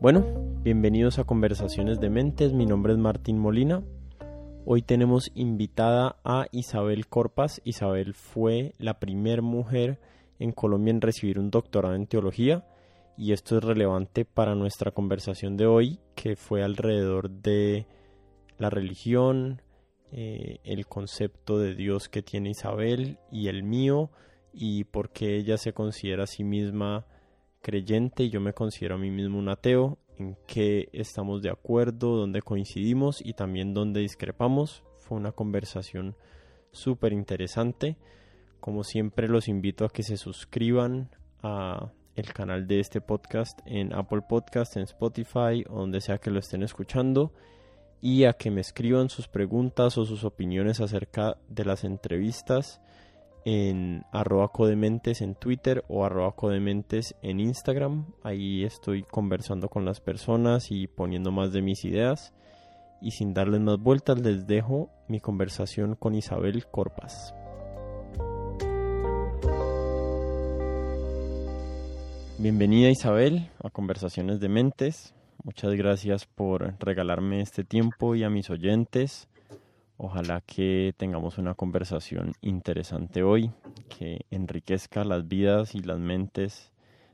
Bueno, bienvenidos a Conversaciones de Mentes, mi nombre es Martín Molina. Hoy tenemos invitada a Isabel Corpas. Isabel fue la primera mujer en Colombia en recibir un doctorado en teología y esto es relevante para nuestra conversación de hoy que fue alrededor de la religión, eh, el concepto de Dios que tiene Isabel y el mío y por qué ella se considera a sí misma creyente y yo me considero a mí mismo un ateo, en qué estamos de acuerdo, dónde coincidimos y también dónde discrepamos. Fue una conversación súper interesante. Como siempre los invito a que se suscriban a el canal de este podcast en Apple Podcast, en Spotify o donde sea que lo estén escuchando y a que me escriban sus preguntas o sus opiniones acerca de las entrevistas en arroba codementes en Twitter o arroba codementes en Instagram. Ahí estoy conversando con las personas y poniendo más de mis ideas. Y sin darles más vueltas les dejo mi conversación con Isabel Corpas. Bienvenida Isabel a Conversaciones de Mentes. Muchas gracias por regalarme este tiempo y a mis oyentes. Ojalá que tengamos una conversación interesante hoy que enriquezca las vidas y las mentes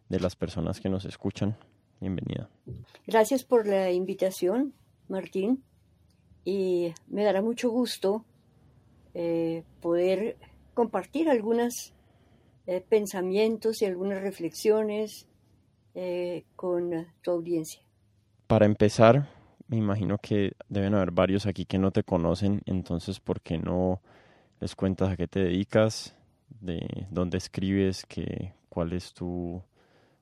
de las personas que nos escuchan. Bienvenida. Gracias por la invitación, Martín. Y me dará mucho gusto eh, poder compartir algunos eh, pensamientos y algunas reflexiones eh, con tu audiencia. Para empezar, me imagino que deben haber varios aquí que no te conocen, entonces ¿por qué no les cuentas a qué te dedicas, de dónde escribes, que, cuál es tu,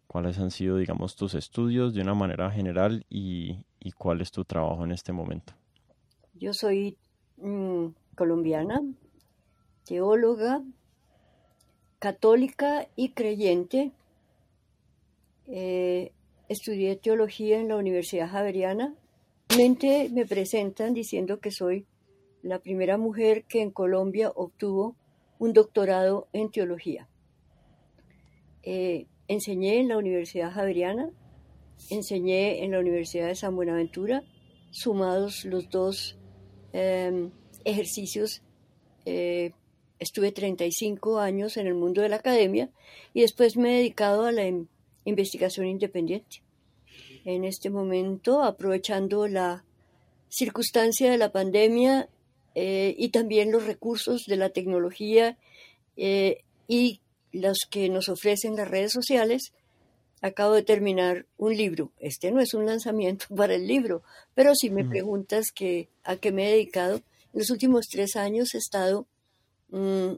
cuáles han sido, digamos, tus estudios de una manera general y, cuál es tu trabajo en este momento? Yo soy mm, colombiana, teóloga, católica y creyente. Eh, estudié teología en la Universidad Javeriana me presentan diciendo que soy la primera mujer que en Colombia obtuvo un doctorado en teología. Eh, enseñé en la Universidad Javeriana, enseñé en la Universidad de San Buenaventura, sumados los dos em, ejercicios. Eh, estuve 35 años en el mundo de la academia y después me he dedicado a la investigación independiente en este momento, aprovechando la circunstancia de la pandemia eh, y también los recursos de la tecnología eh, y los que nos ofrecen las redes sociales. Acabo de terminar un libro. Este no es un lanzamiento para el libro, pero si me mm. preguntas que, a qué me he dedicado, en los últimos tres años he estado mm,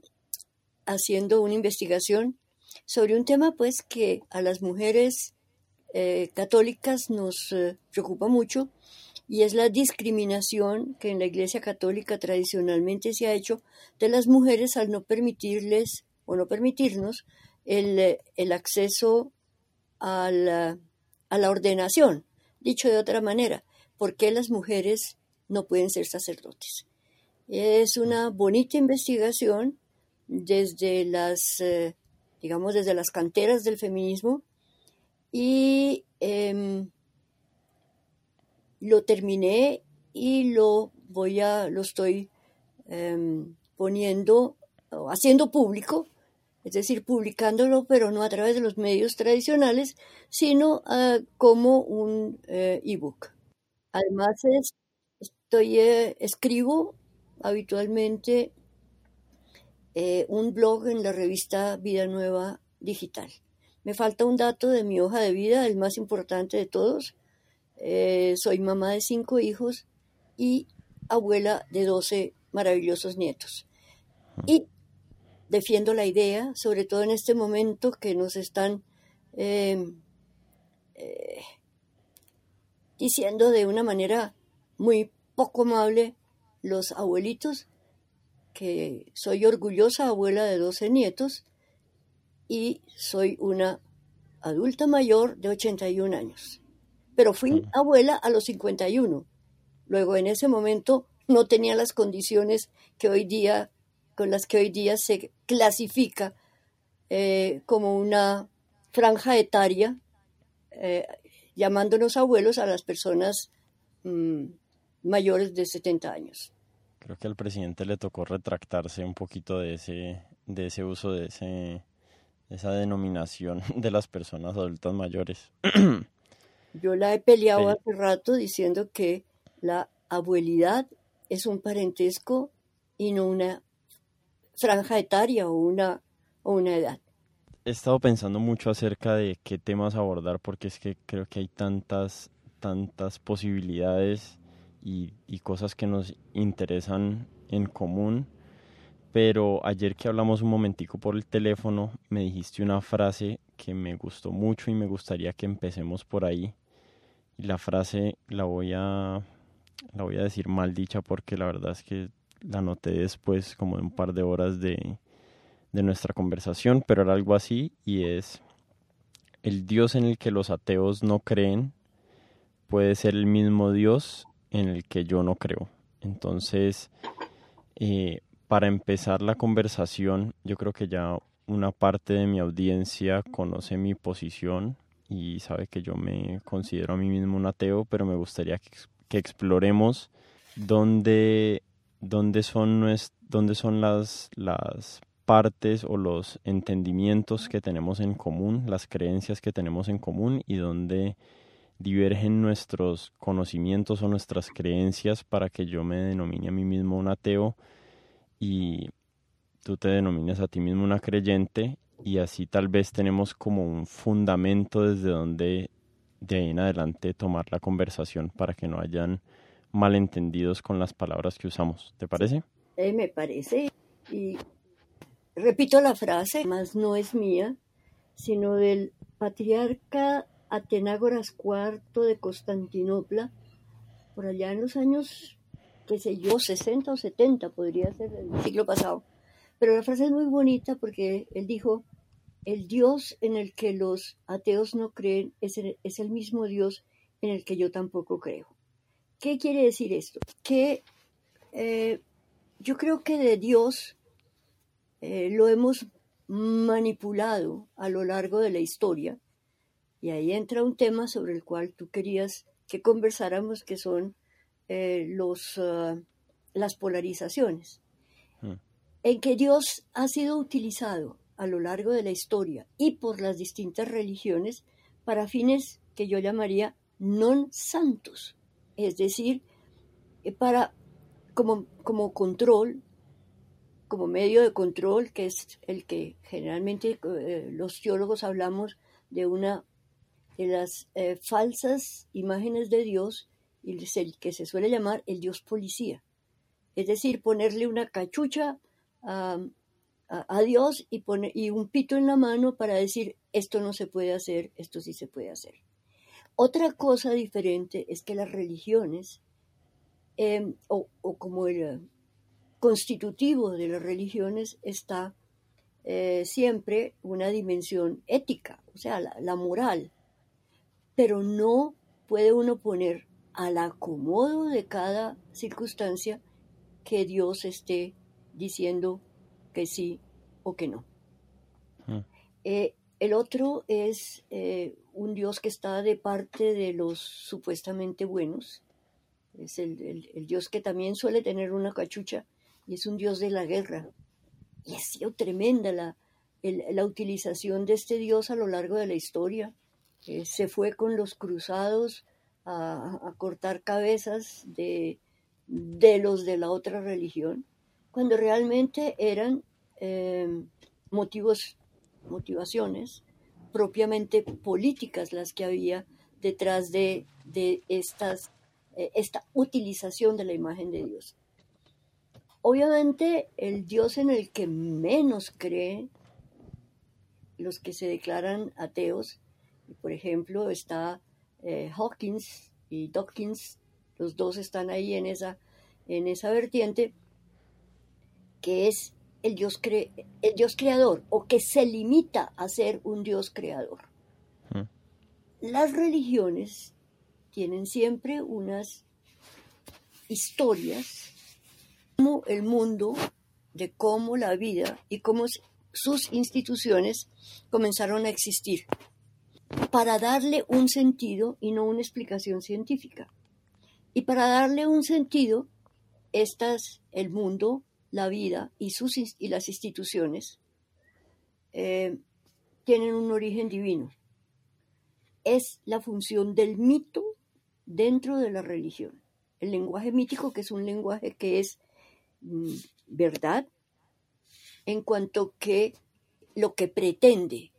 haciendo una investigación sobre un tema pues que a las mujeres eh, católicas nos eh, preocupa mucho y es la discriminación que en la Iglesia Católica tradicionalmente se ha hecho de las mujeres al no permitirles o no permitirnos el, eh, acceso a la, a la, ordenación. Dicho de otra manera, ¿por qué las mujeres no pueden ser sacerdotes? Es una bonita investigación desde las, digamos, desde las canteras del feminismo y em, lo terminé y lo voy a, lo estoy em, poniendo, haciendo público, es decir, publicándolo, pero no a través de los medios tradicionales, sino ah, como un eh, ebook. Además, estoy, eh, escribo habitualmente eh, un blog en la revista Vida Nueva Digital. Me falta un dato de mi hoja de vida, el más importante de todos. Eh, soy mamá de cinco hijos y abuela de doce maravillosos nietos. Y defiendo la idea, sobre todo en este momento que nos están em, eh, diciendo de una manera muy poco amable los abuelitos, que soy orgullosa abuela de doce nietos y soy una adulta mayor de 81 años. Pero fui abuela a los 51. Luego en ese momento no tenía las condiciones que hoy día, con las que hoy día se clasifica eh, como una franja etaria. Eh, llamándonos abuelos a las personas mm, mayores de 70 años. Creo que al presidente le tocó retractarse un poquito de ese, de ese uso de ese, esa denominación de las personas adultas mayores. Yo la he peleado hace rato diciendo que la abuelidad es un parentesco y no una franja etaria o una, o una edad. He estado pensando mucho acerca de qué temas abordar porque es que creo que hay tantas, tantas posibilidades y, y cosas que nos interesan en común. Pero ayer que hablamos un momentico por el teléfono, me dijiste una frase que me gustó mucho y me gustaría que empecemos por ahí. Y la frase la voy a la voy a decir mal dicha porque la verdad es que la noté después como de un par de horas de, de nuestra conversación, pero era algo así y es el Dios en el que los ateos no creen puede ser el mismo Dios en el que yo no creo. Entonces, eh, para empezar la conversación, yo creo que ya una parte de mi audiencia conoce mi posición y sabe que yo me considero a mí mismo un ateo, pero me gustaría que, exploremos dónde, dónde son, dónde son las, las partes o los entendimientos que tenemos en común, las creencias que tenemos en común y dónde divergen nuestros conocimientos o nuestras creencias para que yo me denomine a mí mismo un ateo y tú te denomines a ti mismo una creyente y así tal vez tenemos como un fundamento desde donde de ahí en adelante tomar la conversación para que no hayan malentendidos con las palabras que usamos. ¿Te parece? Eh, me parece. Y repito la frase, más no es mía, sino del patriarca Atenágoras IV de Constantinopla, por allá en los años, qué sé yo, 60 o 70 podría ser del siglo pasado. Pero la frase es muy bonita porque él dijo, el Dios en el que los ateos no creen es el, mismo Dios en el que yo tampoco creo. ¿Qué quiere decir esto? Que eh, yo creo que de Dios eh, lo hemos manipulado a lo largo de la historia y ahí entra un tema sobre el cual tú querías que conversáramos, que son eh, los, ah, las polarizaciones, hmm. en que Dios ha sido utilizado a lo largo de la historia y por las distintas religiones para fines que yo llamaría non santos, es decir, eh, para como, como control, como medio de control, que es el que generalmente eh, los teólogos hablamos de una de las eh, falsas imágenes de Dios y el que se suele llamar el Dios policía. Es decir, ponerle una cachucha a, a, Dios y, pone, y un pito en la mano para decir esto no se puede hacer, esto sí se puede hacer. Otra cosa diferente es que las religiones, em, o, como el eh, constitutivo de las religiones, está eh, siempre una dimensión ética, o sea, la moral, pero no puede uno poner al acomodo de cada circunstancia que Dios esté diciendo que sí o que no. Mm. Eh, el otro es eh, un Dios que está de parte de los supuestamente buenos. Es el, Dios que también suele tener una cachucha y es un Dios de la guerra. Y ha sido tremenda la, la utilización de este Dios a lo largo de la historia. Eh, se fue con los cruzados a, cortar cabezas de, de los de la otra religión cuando realmente eran em, motivos, motivaciones propiamente políticas las que había detrás de, estas, eh, esta utilización de la imagen de Dios. Obviamente el Dios en el que menos creen los que se declaran ateos, por ejemplo está eh, Hawkins y Dawkins, los dos están ahí en esa, en esa vertiente, que es el Dios, el Dios creador o que se limita a ser un Dios creador. Las religiones tienen siempre unas historias como el mundo, de cómo la vida y cómo sus instituciones comenzaron a existir. Para darle un sentido y no una explicación científica. Y para darle un sentido, estas, el mundo, la vida y, sus, y las instituciones eh, tienen un origen divino. Es la función del mito dentro de la religión. El lenguaje mítico, que es un lenguaje que es mm, verdad, en cuanto que lo que pretende,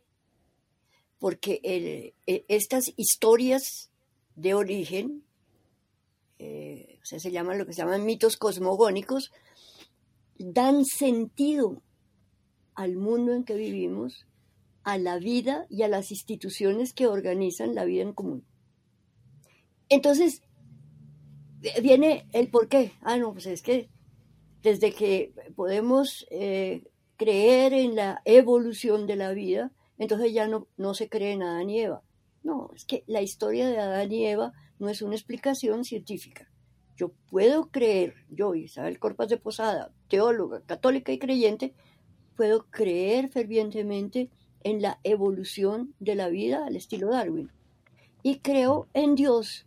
porque e, estas historias de origen, eh, se llaman lo que se llaman mitos cosmogónicos, dan sentido al mundo en que vivimos, a la vida y a las instituciones que organizan la vida en común. Entonces, viene el por qué. Ah, no, pues es que desde que podemos eh, creer en la evolución de la vida, entonces ya no, no se cree en Adán y Eva. No, es que la historia de Adán y Eva no es una explicación científica. Yo puedo creer, yo, Isabel Corpas de Posada, teóloga, católica y creyente, puedo creer fervientemente en la evolución de la vida al estilo Darwin. Y creo en Dios.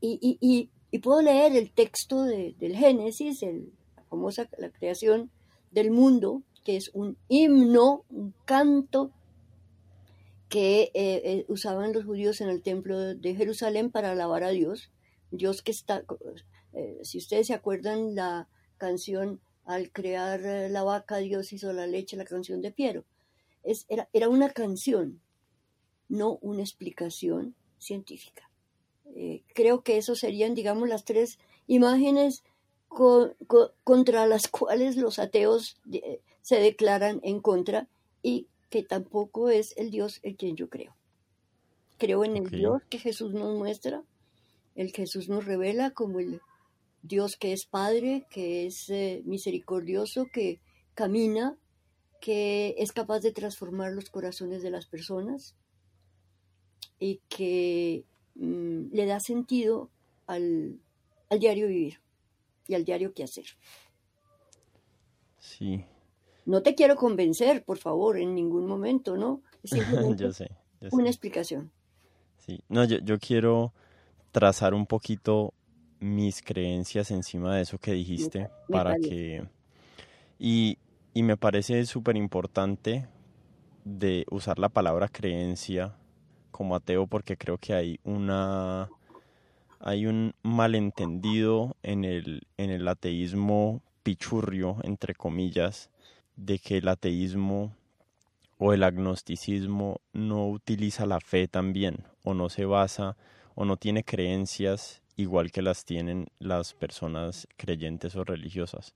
Y, puedo leer el texto del Génesis, la famosa la creación del mundo, que es un himno, un canto que eh, eh, usaban los judíos en el templo de Jerusalén para alabar a Dios. Dios que está, eh, si ustedes se acuerdan la canción al crear la vaca, Dios hizo la leche, la canción de Piero. Es, era, era una canción, no una explicación científica. creo que eso serían, digamos, las tres imágenes contra las cuales los ateos se declaran en contra y que tampoco es el Dios el quien yo creo. Creo en el Dios que Jesús nos muestra, el que Jesús nos revela como el Dios que es Padre, que es eh, misericordioso, que camina, que es capaz de transformar los corazones de las personas y que mm, le da sentido al, al diario vivir y al diario que hacer. Sí, no te quiero convencer, por favor, en ningún momento, ¿no? yo sé, Una explicación. Sí, no, yo, yo quiero trazar un poquito mis creencias encima de eso que dijiste para que... Y, y me parece súper importante de usar la palabra creencia como ateo porque creo que hay una hay un malentendido en el, en el ateísmo pichurrio, entre comillas, de que el ateísmo o el agnosticismo no utiliza la fe también, o no se basa, o no tiene creencias igual que las tienen las personas creyentes o religiosas.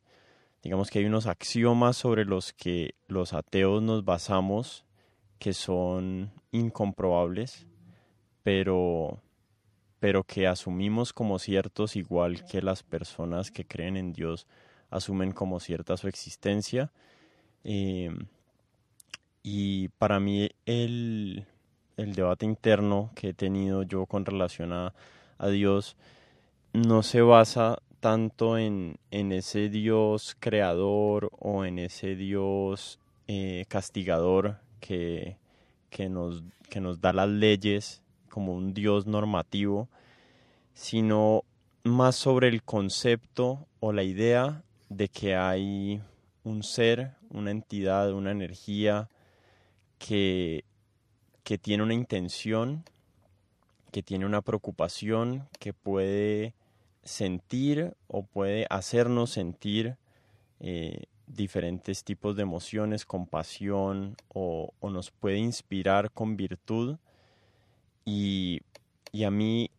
Digamos que hay unos axiomas sobre los que los ateos nos basamos que son incomprobables, pero, pero que asumimos como ciertos igual que las personas que creen en Dios asumen como cierta su existencia Em, y para mí el, debate interno que he tenido yo con relación a, Dios no se basa tanto en, ese Dios creador o en ese Dios eh, castigador que, que, nos, que nos da las leyes como un Dios normativo, sino más sobre el concepto o la idea de que hay un ser, una entidad, una energía que, que tiene una intención, que tiene una preocupación, que puede sentir o puede hacernos sentir eh, diferentes tipos de emociones, compasión o, o, nos puede inspirar con virtud. Y, y a mí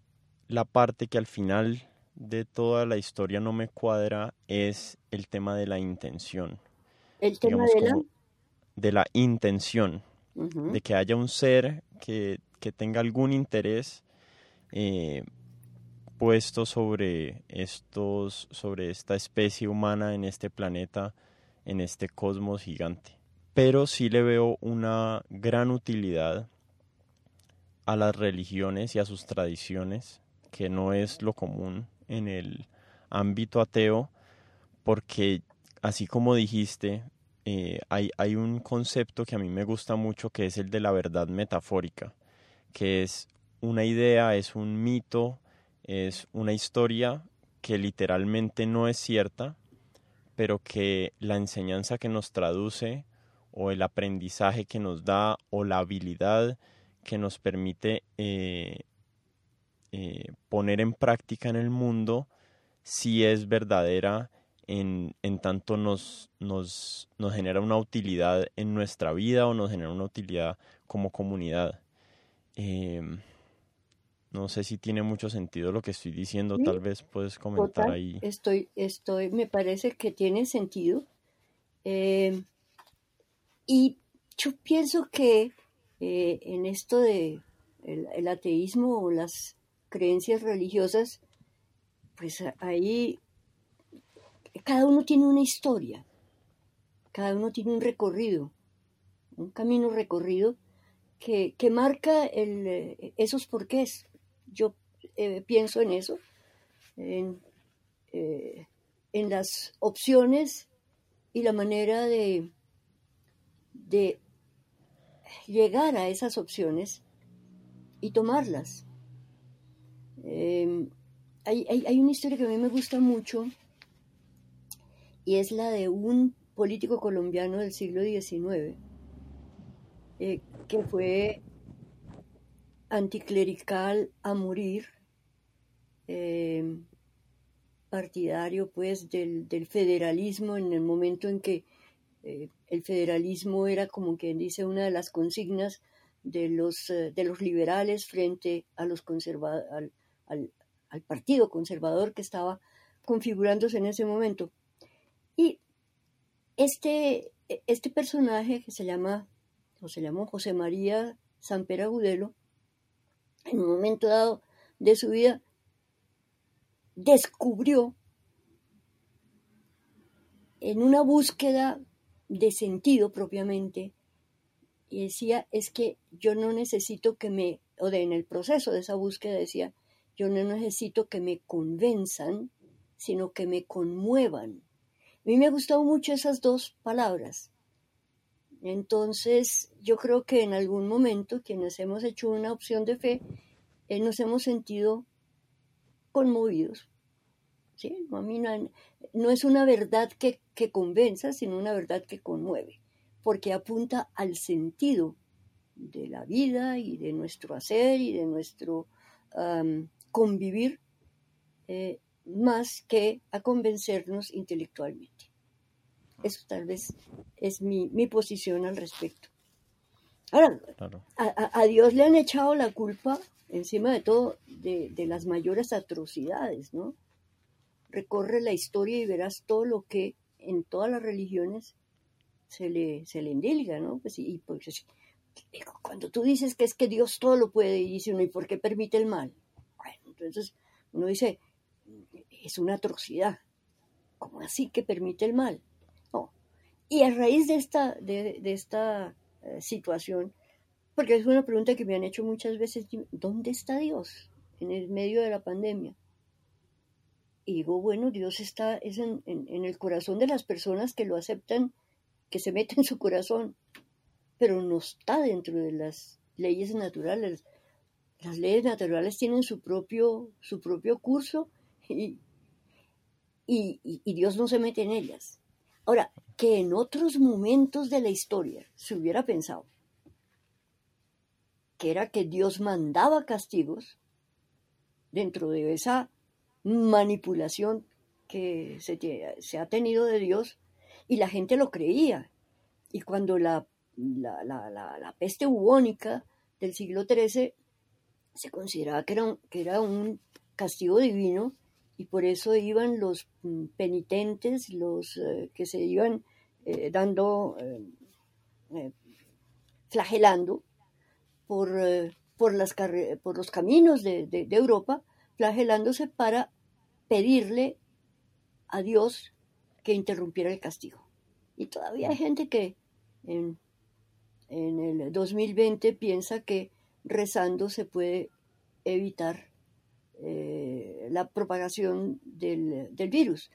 la parte que al final de toda la historia no me cuadra es el tema de la intención. El tema de la... De la intención, de que haya un ser que, tenga algún interés eh, puesto sobre estos, sobre esta especie humana en este planeta, en este cosmos gigante. Pero sí le veo una gran utilidad a las religiones y a sus tradiciones, que no es lo común en el ámbito ateo porque así como dijiste, eh, hay, un concepto que a mí me gusta mucho que es el de la verdad metafórica, que es una idea, es un mito, es una historia que literalmente no es cierta, pero que la enseñanza que nos traduce o el aprendizaje que nos da o la habilidad que nos permite eh, eh, poner en práctica en el mundo si es verdadera en, en tanto nos, nos, nos, genera una utilidad en nuestra vida o nos genera una utilidad como comunidad. Em, no sé si tiene mucho sentido lo que estoy diciendo, tal vez puedes comentar ahí. Estoy, estoy, me parece que tiene sentido. Em, y yo pienso que eh, en esto de el, ateísmo o las creencias religiosas, pues ahí cada uno tiene una historia, cada uno tiene un recorrido, un camino recorrido que, marca el, esos porqués. Yo eh, pienso en eso, en, eh, en, las opciones y la manera de, de llegar a esas opciones y tomarlas. Em, hay, una historia que a mí me gusta mucho y es la de un político colombiano del siglo XIX eh, que fue anticlerical a morir, em, partidario pues del, federalismo en el momento en que eh, el federalismo era como quien dice una de las consignas de los, eh, de los liberales frente a los al, partido conservador que estaba configurándose en ese momento. Y este, este personaje que se llama, o se llamó José María Samper Agudelo, en un momento dado de su vida, descubrió en una búsqueda de sentido propiamente, y decía, es que yo no necesito que me, o de en el proceso de esa búsqueda decía, yo no necesito que me convenzan, sino que me conmuevan. Mí me han gustado mucho esas dos palabras. Entonces, yo creo que en algún momento quienes hemos hecho una opción de fe, eh, nos hemos sentido conmovidos. ¿sí? A mí no, no es una verdad que, que convenza, sino una verdad que conmueve, porque apunta al sentido de la vida y de nuestro hacer y de nuestro convivir eh, más que a convencernos intelectualmente. Eso tal vez es mi, mi posición al respecto. Ahora, a, a, Dios le han echado la culpa, encima de todo, de, de las mayores atrocidades, ¿no? recorre la historia y verás todo lo que en todas las religiones se le, se le endilga, ¿no? Pues, y, pues, cuando tú dices que es que Dios todo lo puede, y dice uno, ¿y por qué permite el mal? Bueno, entonces uno dice, es una atrocidad. ¿Cómo así que permite el mal? No. Y a raíz de esta, de, de esta eh, situación, porque es una pregunta que me han hecho muchas veces, ¿dónde está Dios en el medio de la pandemia? Y digo, bueno, Dios está es en, el corazón de las personas que lo aceptan, que se meten en su corazón, pero no está dentro de las leyes naturales. Las leyes naturales tienen su propio, su propio curso y, y, Dios no se mete en ellas. Ahora, que en otros momentos de la historia se hubiera pensado que era que Dios mandaba castigos dentro de esa manipulación que se, ha tenido de Dios y la gente lo creía. Y cuando la, peste bubónica del siglo XIII se consideraba que era un castigo divino y por eso iban los mm, penitentes, los eh, que se iban eh, dando, eh, flagelando por, por, los caminos de, de Europa, flagelándose para pedirle a Dios que interrumpiera el castigo. Y todavía hay gente que en, el 2020 piensa que rezando se puede evitar la propagación del, virus.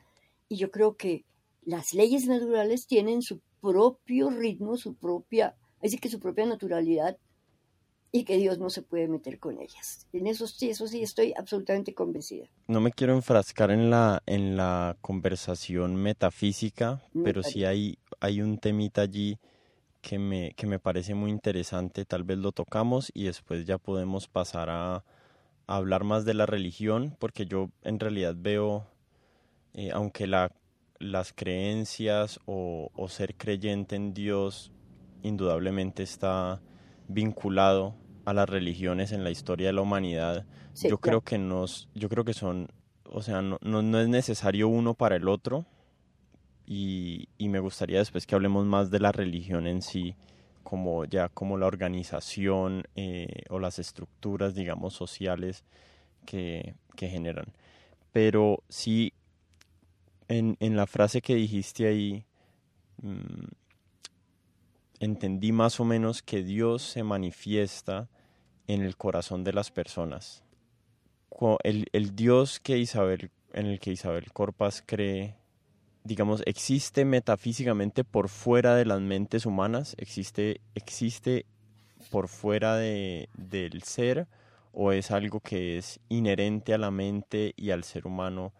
Y yo creo que las leyes naturales tienen su propio ritmo, su propia, así que su propia naturalidad y que Dios no se puede meter con ellas. En eso sí, eso sí estoy absolutamente convencida. No me quiero enfrascar en la, en la conversación metafísica, pero sí hay, hay un temita allí que me, que me parece muy interesante, tal vez lo tocamos y después ya podemos pasar a, hablar más de la religión, porque yo en realidad veo, eh, aunque la, las creencias o, o ser creyente en Dios indudablemente está vinculado a las religiones en la historia de la humanidad, yo creo que nos, yo creo que son, o sea, no, no, es necesario uno para el otro y, y, me gustaría después que hablemos más de la religión en sí, como ya como la organización eh, o las estructuras, digamos, sociales que, que generan. Pero sí, en, en, la frase que dijiste ahí, mm, entendí más o menos que Dios se manifiesta en el corazón de las personas. El, el Dios que Isabel, en el que Isabel Corpas cree, digamos, existe metafísicamente por fuera de las mentes humanas, existe, existe por fuera de, del ser, o es algo que es inherente a la mente y al ser humano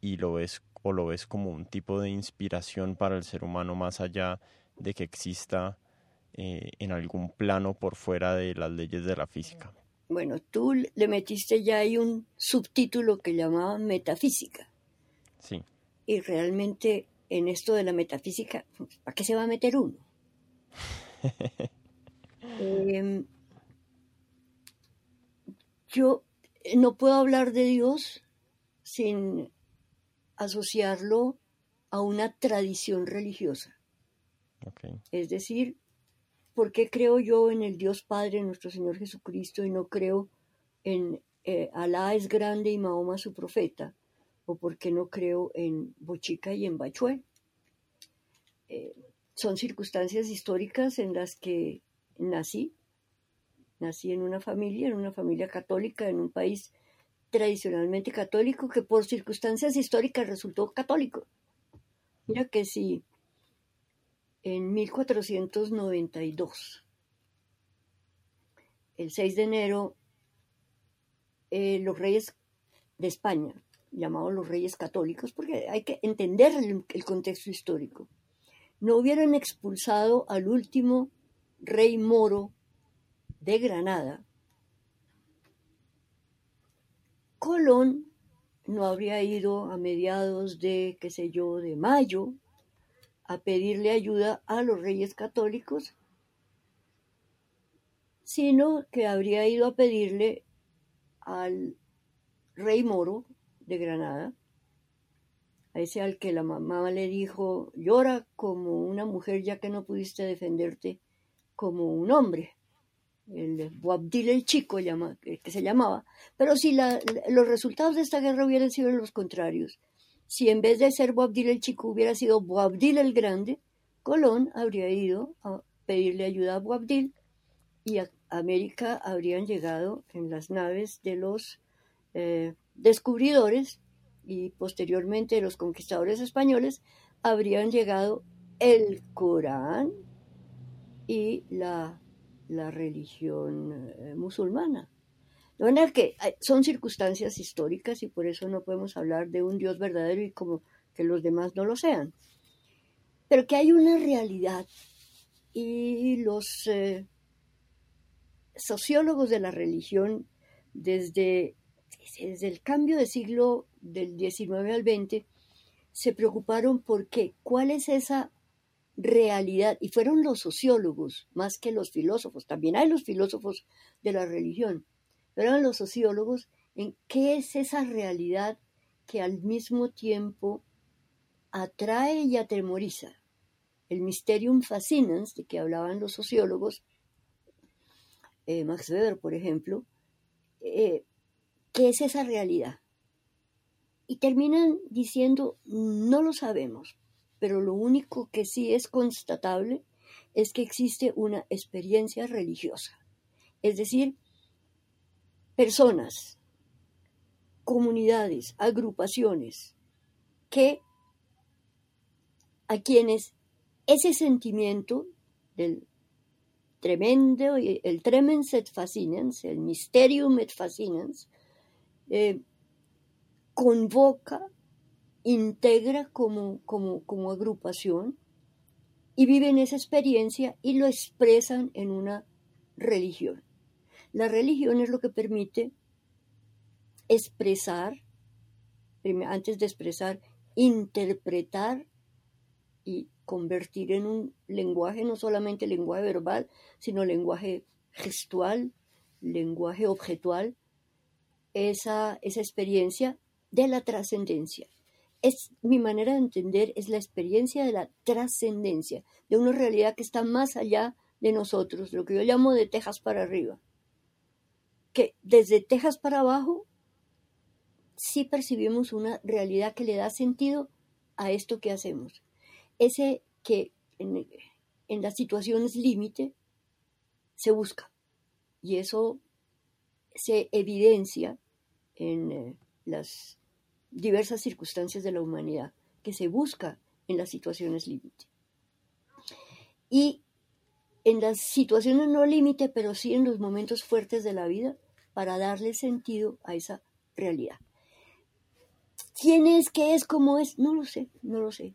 y lo ves o lo ves como un tipo de inspiración para el ser humano más allá de que exista eh, en algún plano por fuera de las leyes de la física. Bueno, tú le metiste ya ahí un subtítulo que llamaba metafísica. Sí. Y realmente en esto de la metafísica, ¿para qué se va a meter uno? Em, yo no puedo hablar de Dios sin asociarlo a una tradición religiosa. Es decir, ¿por qué creo yo en el Dios Padre, nuestro Señor Jesucristo, y no creo en eh, Alá es grande y Mahoma su profeta? ¿O por qué no creo en Bochica y en Bachué? Eh, son circunstancias históricas en las que nací. Nací en una familia, en una familia católica, en un país tradicionalmente católico que por circunstancias históricas resultó católico. Mira que si en 1492. El 6 de enero, eh, los reyes de España, llamados los reyes católicos, porque hay que entender el, contexto histórico, no hubieran expulsado al último rey moro de Granada, Colón no habría ido a mediados de, qué sé yo, de mayo a pedirle ayuda a los reyes católicos, sino que habría ido a pedirle al rey moro de Granada, a ese al que la mamá le dijo, llora como una mujer ya que no pudiste defenderte como un hombre. El Boabdil el Chico, que se llamaba. Pero si los resultados de esta guerra hubieran sido los contrarios, si en vez de ser Boabdil el Chico hubiera sido Boabdil el Grande, Colón habría ido a pedirle ayuda a Boabdil y a América habrían llegado en las naves de los eh, descubridores y posteriormente los conquistadores españoles habrían llegado el Corán y la, la religión eh, musulmana. De manera que son circunstancias históricas y por eso no podemos hablar de un Dios verdadero y como que los demás no lo sean. Pero que hay una realidad y los eh, sociólogos de la religión desde, desde el cambio de siglo del XIX al XX se preocuparon por qué, cuál es esa realidad, y fueron los sociólogos más que los filósofos, también hay los filósofos de la religión, pero los sociólogos en qué es esa realidad que al mismo tiempo atrae y atemoriza. El mysterium fascinans, de que hablaban los sociólogos, eh, Max Weber, por ejemplo, eh, ¿qué es esa realidad? Y terminan diciendo, no lo sabemos, pero lo único que sí es constatable es que existe una experiencia religiosa. Es decir, personas, comunidades, agrupaciones que a quienes ese sentimiento del tremendo, el tremens et fascinans, el mysterium et fascinans, eh, convoca, integra como, como, como agrupación y viven esa experiencia y lo expresan en una religión. La religión es lo que permite expresar, antes de expresar, interpretar y convertir en un lenguaje, no solamente lenguaje verbal, sino lenguaje gestual, lenguaje objetual, esa, esa experiencia de la trascendencia. Es mi manera de entender, es la experiencia de la trascendencia, de una realidad que está más allá de nosotros, lo que yo llamo de Texas para arriba. Que desde Texas para abajo sí percibimos una realidad que le da sentido a esto que hacemos. Ese que en, en las situaciones límite se busca y eso se evidencia en eh, las diversas circunstancias de la humanidad, que se busca en las situaciones límite. Y en las situaciones no límite, pero sí en los momentos fuertes de la vida, para darle sentido a esa realidad. ¿Quién es, qué es, cómo es? No lo sé, no lo sé.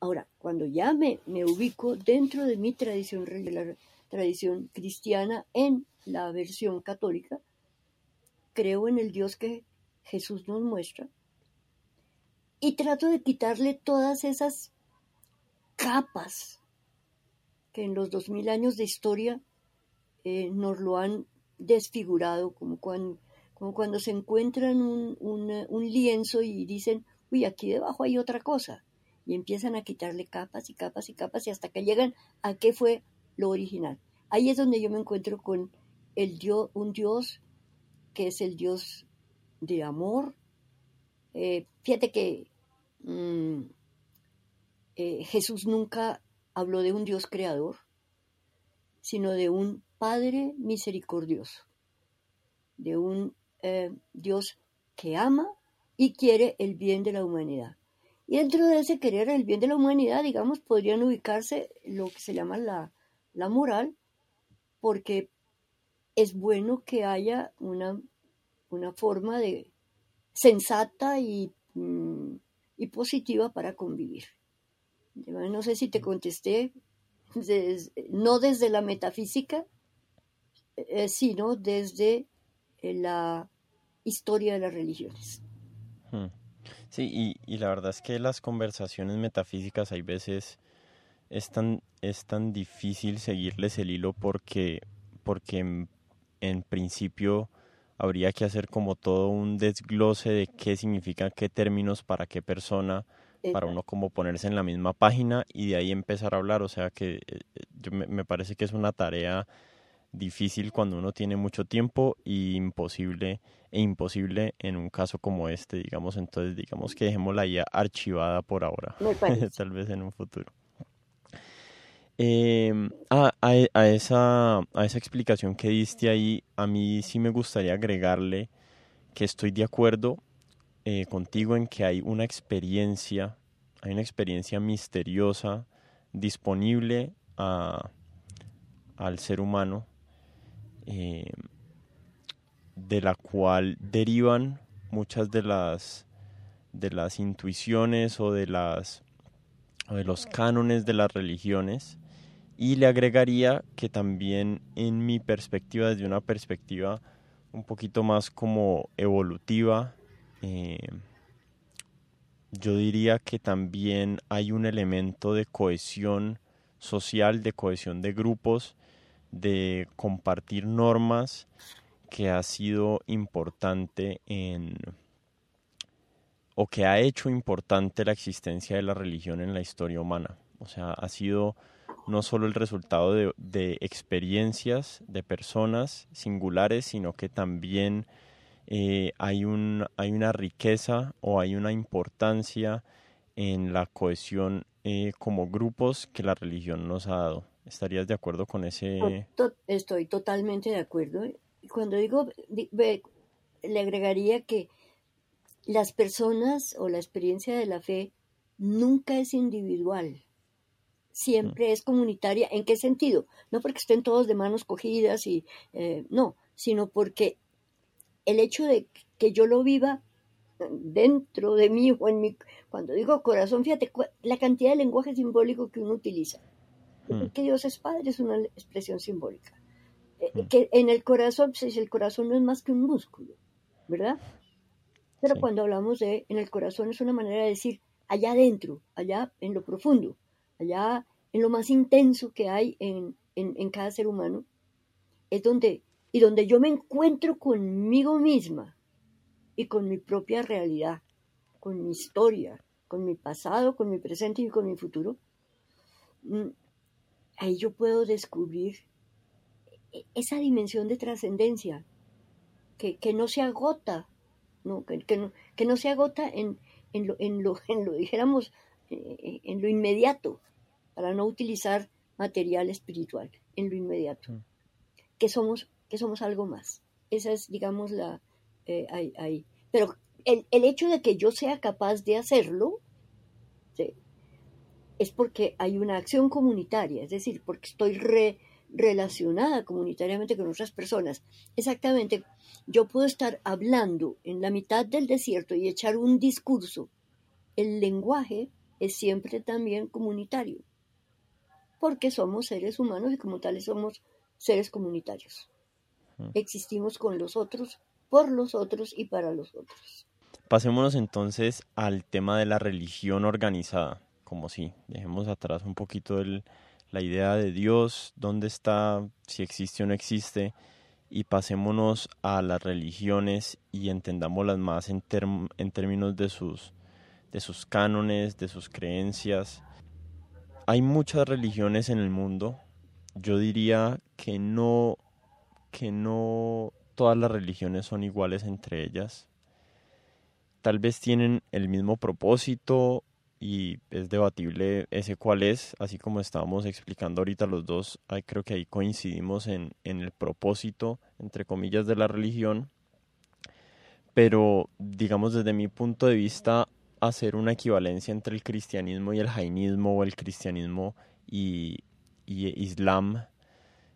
Ahora, cuando ya me, me ubico dentro de mi tradición, la tradición cristiana, en la versión católica, creo en el Dios que Jesús nos muestra y trato de quitarle todas esas capas que en los dos mil años de historia eh, nos lo han desfigurado, como cuando, como cuando se encuentran un, un, lienzo y dicen, uy, aquí debajo hay otra cosa, y empiezan a quitarle capas y capas y capas y hasta que llegan a qué fue lo original. Ahí es donde yo me encuentro con el Dios, un Dios que es el Dios de amor. Eh, fíjate que mm, eh, Jesús nunca habló de un Dios creador, sino de un Padre misericordioso, de un eh, Dios que ama y quiere el bien de la humanidad. Y dentro de ese querer el bien de la humanidad, digamos, podrían ubicarse lo que se llama la, la moral, porque es bueno que haya una, una forma de sensata y, mm, y, positiva para convivir. No sé si te contesté, no desde la metafísica, eh, sino desde la historia de las religiones. Hmm. Sí, y, y, la verdad es que las conversaciones metafísicas hay veces es tan, es tan difícil seguirles el hilo porque, porque principio habría que hacer como todo un desglose de qué significa qué términos para qué persona, para uno como ponerse en la misma página y de ahí empezar a hablar. O sea que eh, yo me, parece que es una tarea difícil cuando uno tiene mucho tiempo y imposible e imposible en un caso como este, digamos. Entonces, digamos que dejémosla ya archivada por ahora, tal vez en un futuro. Eh, a, a, esa, a esa explicación que diste ahí, a mí sí me gustaría agregarle que estoy de acuerdo eh, contigo en que hay una experiencia, hay una experiencia misteriosa disponible a, al ser humano, eh, de la cual derivan muchas de las, de las intuiciones o de, las, o de los cánones de las religiones y le agregaría que también en mi perspectiva, desde una perspectiva un poquito más como evolutiva, eh, yo diría que también hay un elemento de cohesión social, de cohesión de grupos, de compartir normas que ha sido importante en o que ha hecho importante la existencia de la religión en la historia humana. O sea, ha sido no solo el resultado de, experiencias de personas singulares, sino que también eh, hay, un, hay una riqueza o hay una importancia en la cohesión eh, como grupos que la religión nos ha dado. ¿Estarías de acuerdo con ese...? Estoy totalmente de acuerdo. Cuando digo, le agregaría que las personas o la experiencia de la fe nunca es individual siempre es comunitaria. ¿En qué sentido? No porque estén todos de manos cogidas y eh, no, sino porque el hecho de que yo lo viva dentro de mí o en mi cuando digo corazón fíjate la cantidad de lenguaje simbólico que uno utiliza mm. que Dios es padre es una expresión simbólica eh, mm. que en el corazón pues, el corazón no es más que un músculo verdad pero cuando hablamos de en el corazón es una manera de decir allá adentro allá en lo profundo allá en lo más intenso que hay en, en, cada ser humano es donde y donde yo me encuentro conmigo misma y con mi propia realidad, con mi historia, con mi pasado, con mi presente y con mi futuro, mm, ahí yo puedo descubrir e-, esa dimensión de trascendencia que, no se agota, ¿no? Que, no, que no se agota en, en, lo, en, lo, en lo, dijéramos, eh, en lo inmediato, para no utilizar material espiritual, en lo inmediato, mm. que somos, que somos algo más. Esa es, digamos, la, eh, ahí, Pero el, hecho de que yo sea capaz de hacerlo es porque hay una acción comunitaria, es decir, porque estoy relacionada comunitariamente con otras personas. Exactamente, yo puedo estar hablando en la mitad del desierto y echar un discurso. El lenguaje es siempre también comunitario, porque somos seres humanos y como tales somos seres comunitarios. Existimos con los otros por los otros y para los otros. Pasémonos entonces al tema de la religión organizada, como si dejemos atrás un poquito la idea de Dios, dónde está, si existe o no existe, y pasémonos a las religiones y entendámoslas más en, en términos de sus, de sus cánones, de sus creencias. Hay muchas religiones en el mundo. Yo diría que no, que no todas las religiones son iguales entre ellas. Tal vez tienen el mismo propósito y es debatible ese cuál es, así como estábamos explicando ahorita los dos, creo que ahí coincidimos en, en el propósito, entre comillas, de la religión, pero digamos desde mi punto de vista, hacer una equivalencia entre el cristianismo y el jainismo o el cristianismo y, y islam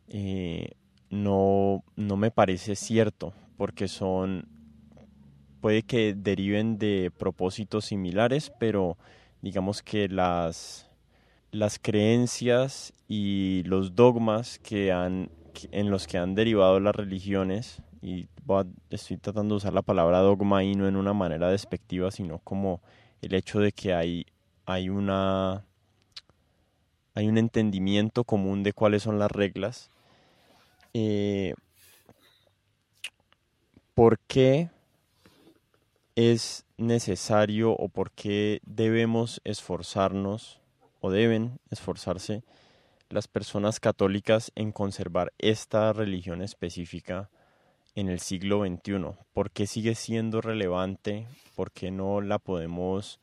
eh, no, no me parece cierto, porque son, puede que deriven de propósitos similares, pero digamos que las, las creencias y los dogmas que han, en los que han derivado las religiones, y estoy tratando de usar la palabra dogma y no en una manera despectiva, sino como el hecho de que hay, hay una hay un entendimiento común de cuáles son las reglas. Eh, por qué es necesario o por qué debemos esforzarnos o deben esforzarse las personas católicas en conservar esta religión específica en el siglo XXI? ¿Por qué sigue siendo relevante? ¿Por qué no la podemos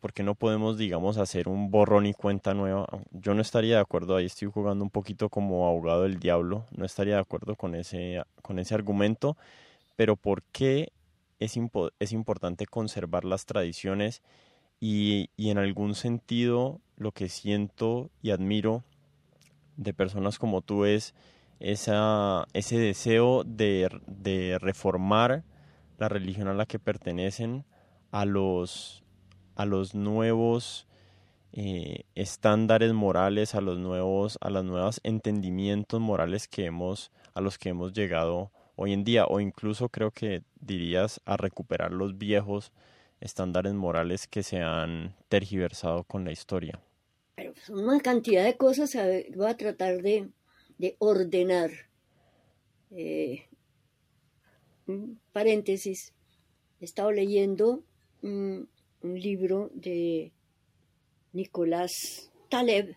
porque no podemos, digamos, hacer un borrón y cuenta nueva? Yo no estaría de acuerdo, ahí estoy jugando un poquito como abogado del diablo, no estaría de acuerdo con ese, con ese argumento, pero ¿por qué es, es importante conservar las tradiciones? Y, y en algún sentido lo que siento y admiro de personas como tú es esa, ese deseo de, de reformar la religión a la que pertenecen a los a los nuevos eh, estándares morales, a los nuevos, a los nuevos entendimientos morales que hemos, a los que hemos llegado hoy en día, o incluso creo que dirías a recuperar los viejos estándares morales que se han tergiversado con la historia. Una cantidad de cosas, voy a tratar de, ordenar. Eh, paréntesis, he estado leyendo un libro de Nicolás Taleb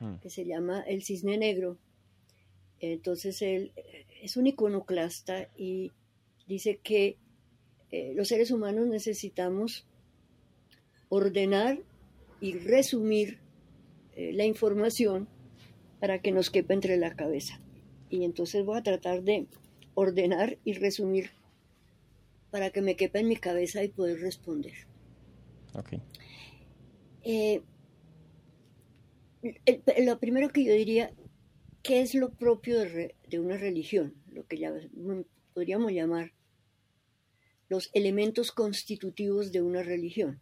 hmm. que se llama El Cisne Negro. Entonces él es un iconoclasta y dice que eh, los seres humanos necesitamos ordenar y resumir eh, la información para que nos quepa entre la cabeza. Y entonces voy a tratar de ordenar y resumir para que me quepa en mi cabeza y poder responder. Okay. Eh, lo primero que yo diría, ¿qué es lo propio de, de una religión? Lo que ya, podríamos llamar los elementos constitutivos de una religión.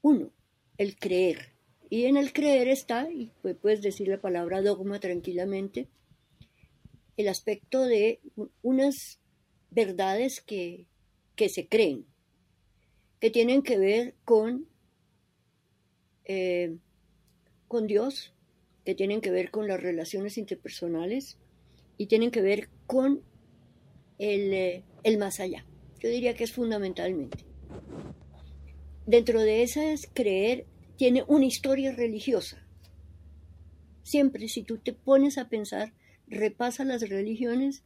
Uno, el creer. Y en el creer está, y puedes decir la palabra dogma tranquilamente, el aspecto de unas verdades que, que se creen, que tienen que ver con, eh, con Dios, que tienen que ver con las relaciones interpersonales y tienen que ver con el, eh, el más allá. Yo diría que es fundamentalmente. Dentro de esas, creer tiene una historia religiosa. Siempre, si tú te pones a pensar, repasa las religiones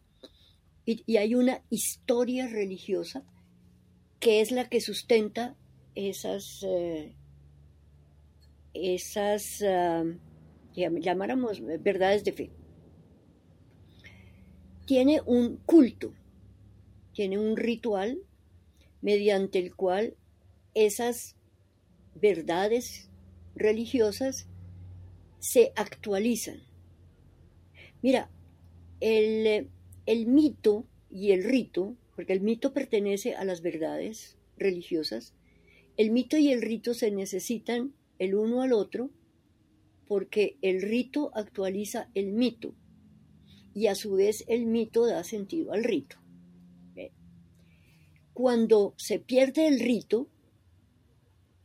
y, hay una historia religiosa que es la que sustenta esas, eh, esas uh, llamáramos verdades de fe. Tiene un culto, tiene un ritual mediante el cual esas verdades religiosas se actualizan. Mira, el, el mito y el rito, porque el mito pertenece a las verdades religiosas, el mito y el rito se necesitan el uno al otro porque el rito actualiza el mito y a su vez el mito da sentido al rito. Cuando se pierde el rito,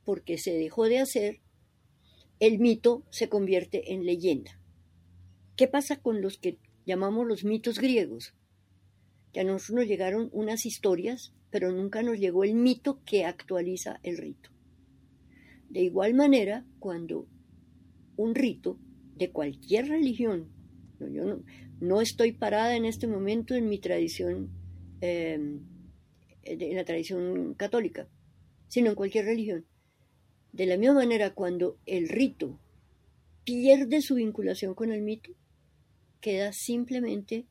porque se dejó de hacer, el mito se convierte en leyenda. ¿Qué pasa con los que llamamos los mitos griegos? Que a nosotros nos llegaron unas historias, pero nunca nos llegó el mito que actualiza el rito. De igual manera, cuando un rito de cualquier religión, yo no, estoy parada en este momento en mi tradición eh, en la tradición católica, sino en cualquier religión. De la misma manera, cuando el rito pierde su vinculación con el mito, queda simplemente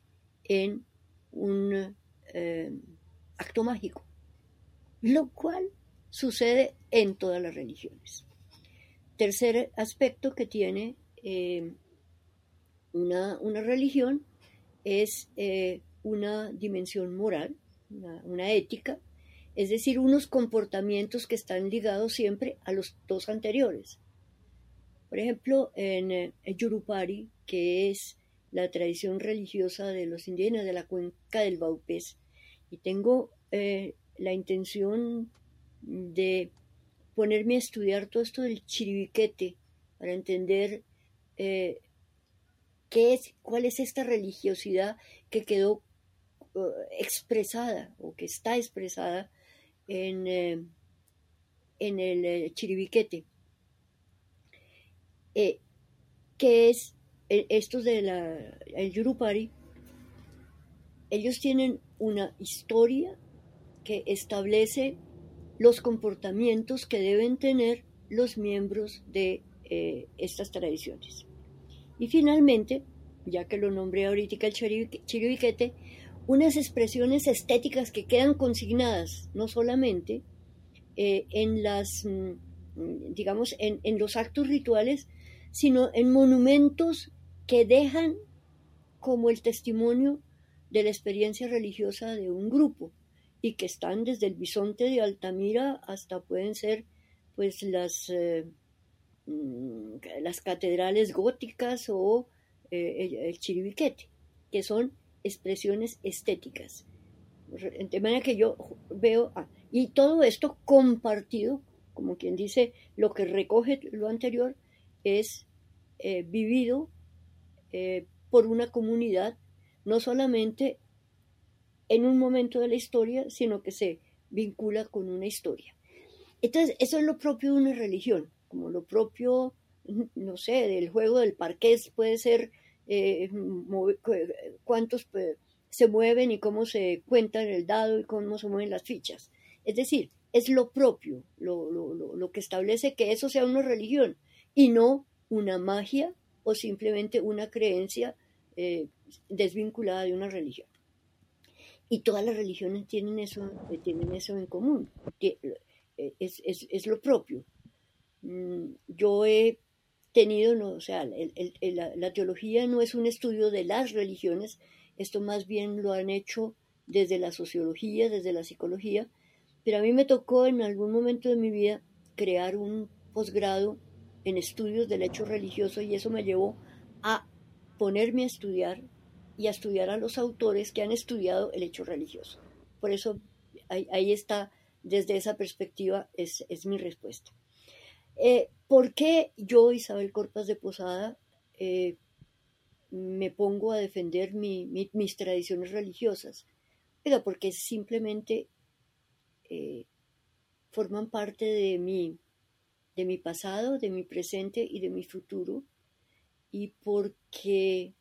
en un eh, acto mágico, lo cual sucede en todas las religiones. Tercer aspecto que tiene eh, una, religión es eh, una dimensión moral, una, ética, es decir, unos comportamientos que están ligados siempre a los dos anteriores. Por ejemplo, en eh, Yurupari, que es la tradición religiosa de los indígenas de la cuenca del Baupés, y tengo eh, la intención de ponerme a estudiar todo esto del chiribiquete para entender eh, qué es, cuál es esta religiosidad que quedó expresada o que está expresada en, eh, en el eh, chiribiquete, eh, que es estos de la, el Yurupari, ellos tienen una historia que establece los comportamientos que deben tener los miembros de estas tradiciones. Y finalmente, ya que lo nombré ahorita el chiribiquete, unas expresiones estéticas que quedan consignadas no solamente eh, en las, mm, digamos, en, los actos rituales, sino en monumentos que dejan como el testimonio de la experiencia religiosa de un grupo y que están desde el bisonte de Altamira hasta pueden ser pues las, eh, mm, las catedrales góticas o eh, el chiribiquete, que son expresiones estéticas. De manera que yo veo, ah, y todo esto compartido, como quien dice, lo que recoge lo anterior es eh, vivido eh, por una comunidad, no solamente en un momento de la historia, sino que se vincula con una historia. Entonces, eso es lo propio de una religión, como lo propio, no sé, del juego del parqués puede ser eh, cuántos eh, se mueven y cómo se cuentan el dado y cómo se mueven las fichas. Es decir, es lo propio, lo, lo, lo, que establece que eso sea una religión y no una magia o simplemente una creencia eh, desvinculada de una religión. Y todas las religiones tienen eso, tienen eso en común, es, es, es lo propio. Mm, yo he tenido, no, o sea, la, teología no es un estudio de las religiones, esto más bien lo han hecho desde la sociología, desde la psicología, pero a mí me tocó en algún momento de mi vida crear un posgrado en estudios del hecho religioso y eso me llevó a ponerme a estudiar y a estudiar a los autores que han estudiado el hecho religioso. Por eso ahí, está, desde esa perspectiva es, mi respuesta. Eh, ¿Por qué yo, Isabel Corpas de Posada, eh, me pongo a defender mis tradiciones religiosas? Pero porque simplemente eh, forman parte de mi, de mi pasado, de mi presente y de mi futuro, y porque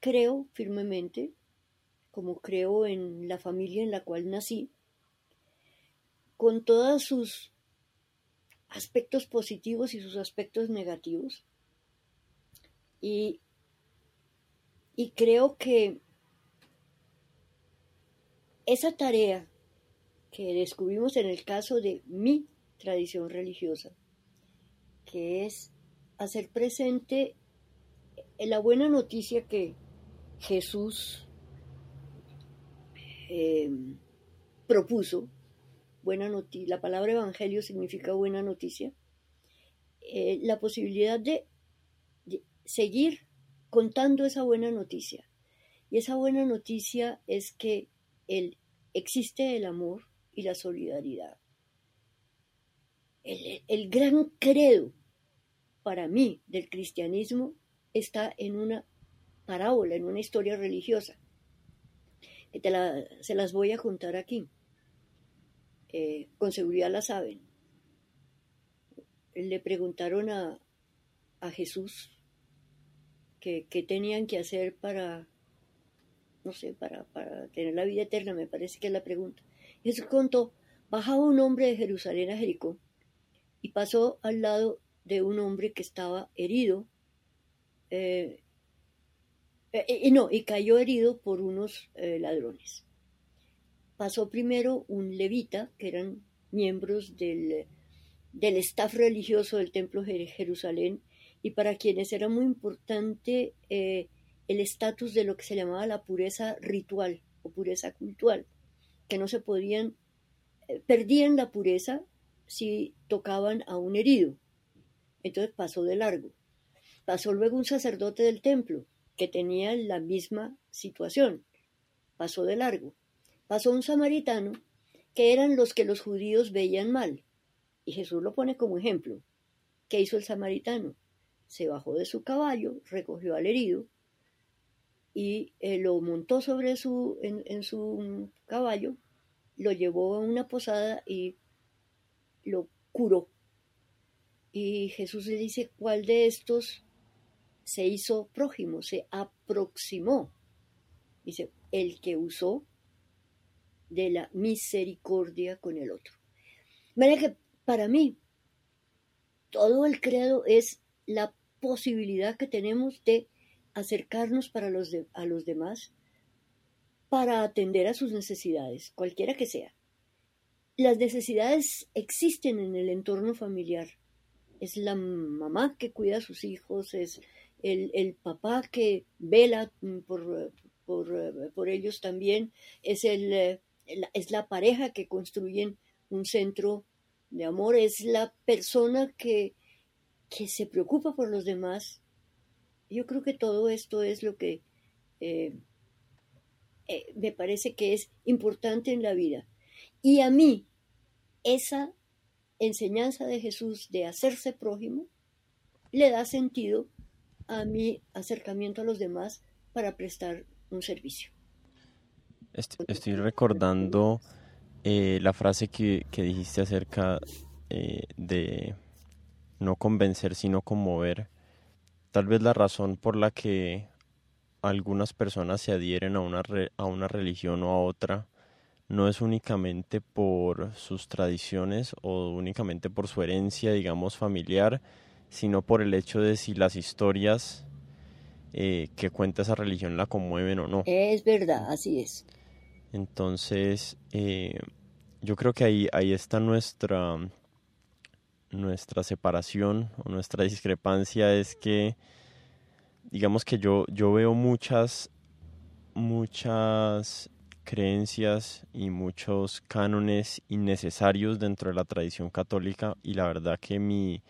creo firmemente, como creo en la familia en la cual nací, con todos sus aspectos positivos y sus aspectos negativos. Y, y creo que esa tarea que descubrimos en el caso de mi tradición religiosa, que es hacer presente la buena noticia que Jesús eh, propuso, buena noticia, la palabra evangelio significa buena noticia, eh, la posibilidad de, seguir contando esa buena noticia. Y esa buena noticia es que el, existe el amor y la solidaridad. El, el gran credo para mí del cristianismo está en una parábola, en una historia religiosa, que se las voy a contar aquí. Eh, con seguridad la saben. Le preguntaron a, Jesús qué tenían que hacer para, no sé, para, para tener la vida eterna, me parece que es la pregunta. Jesús contó, bajaba un hombre de Jerusalén a Jericó y pasó al lado de un hombre que estaba herido eh, eh, no, y cayó herido por unos ladrones. Pasó primero un levita, que eran miembros del, del staff religioso del Templo de Jerusalén, y para quienes era muy importante el estatus de lo que se llamaba la pureza ritual o pureza cultural, que no se podían, perdían la pureza si tocaban a un herido. Entonces pasó de largo. Pasó luego un sacerdote del templo, que tenía la misma situación. Pasó de largo. Pasó un samaritano, que eran los que los judíos veían mal. Y Jesús lo pone como ejemplo. ¿Qué hizo el samaritano? Se bajó de su caballo, recogió al herido y eh, lo montó sobre su, en, en su caballo, lo llevó a una posada y lo curó. Y Jesús le dice, ¿cuál de estos se hizo prójimo, se aproximó. Dice, el que usó de la misericordia con el otro. Mira que para mí todo el credo es la posibilidad que tenemos de acercarnos para los a los demás para atender a sus necesidades, cualquiera que sea. Las necesidades existen en el entorno familiar. Es la mamá que cuida a sus hijos, es el, papá que vela mm, por, por, ellos también, es, el, eh, es la pareja que construyen un centro de amor, es la persona que, que se preocupa por los demás. Yo creo que todo esto es lo que eh, eh, me parece que es importante en la vida. Y a mí, esa enseñanza de Jesús de hacerse prójimo, le da sentido a mi acercamiento a los demás para prestar un servicio. Estoy recordando eh, la frase que, dijiste acerca eh, de no convencer sino conmover. Tal vez la razón por la que algunas personas se adhieren a una, a una religión o a otra no es únicamente por sus tradiciones o únicamente por su herencia, digamos, familiar, sino por el hecho de si las historias eh, que cuenta esa religión la conmueven o no. Es verdad, así es. Entonces, eh, yo creo que ahí, ahí está nuestra, nuestra separación o nuestra discrepancia. Es que, digamos que yo, yo veo muchas, muchas creencias y muchos cánones innecesarios dentro de la tradición católica y la verdad que mi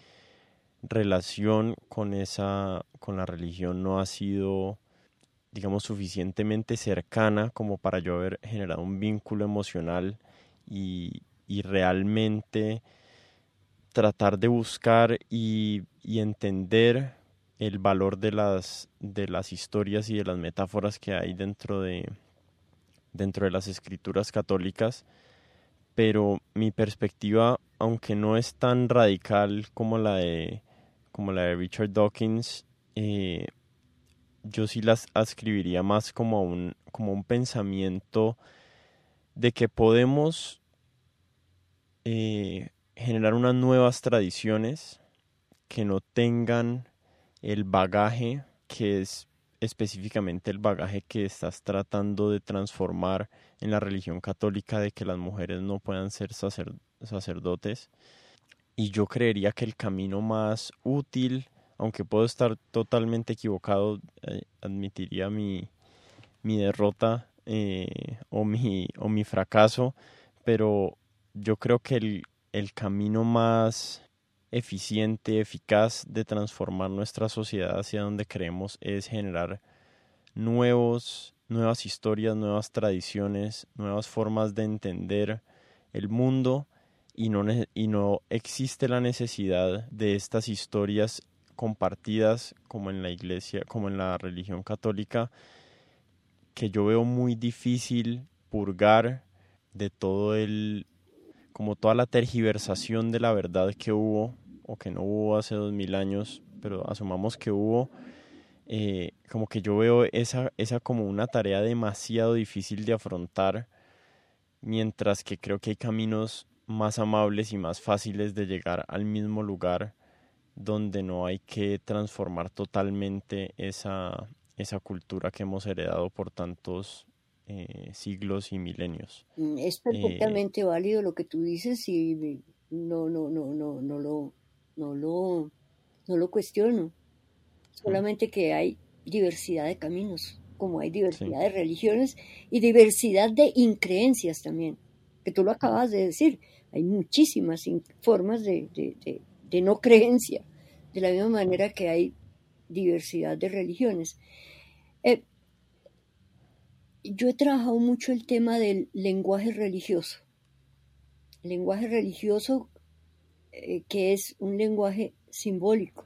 relación con esa con la religión no ha sido digamos suficientemente cercana como para yo haber generado un vínculo emocional y, realmente tratar de buscar y, y, entender el valor de las, de las historias y de las metáforas que hay dentro de, dentro de las escrituras católicas, pero mi perspectiva, aunque no es tan radical como la de, como la de Richard Dawkins, eh, yo sí las ascribiría más como un, como un pensamiento de que podemos eh, generar unas nuevas tradiciones que no tengan el bagaje que es específicamente el bagaje que estás tratando de transformar en la religión católica de que las mujeres no puedan ser sacerdotes. Y yo creería que el camino más útil, aunque puedo estar totalmente equivocado, eh, admitiría mi, mi derrota eh, o, mi, o mi fracaso, pero yo creo que el, el camino más eficiente, eficaz de transformar nuestra sociedad hacia donde queremos es generar nuevos, nuevas historias, nuevas tradiciones, nuevas formas de entender el mundo y no, y no existe la necesidad de estas historias compartidas como en la iglesia, como en la religión católica, que yo veo muy difícil purgar de todo el como toda la tergiversación de la verdad que hubo o que no hubo hace dos mil años, pero asumamos que hubo, eh, como que yo veo esa, esa como una tarea demasiado difícil de afrontar, mientras que creo que hay caminos más amables y más fáciles de llegar al mismo lugar donde no hay que transformar totalmente esa, esa cultura que hemos heredado por tantos eh, siglos y milenios. Mm, es perfectamente válido lo que tú dices y no, no, no, no, no lo, no lo, no lo cuestiono. Solamente que hay diversidad de caminos, como hay diversidad de religiones y diversidad de increencias también, que tú lo acabas de decir. Hay muchísimas formas de, de, de no creencia, de la misma manera que hay diversidad de religiones. Eh, yo he trabajado mucho el tema del lenguaje religioso. El lenguaje religioso eh, que es un lenguaje simbólico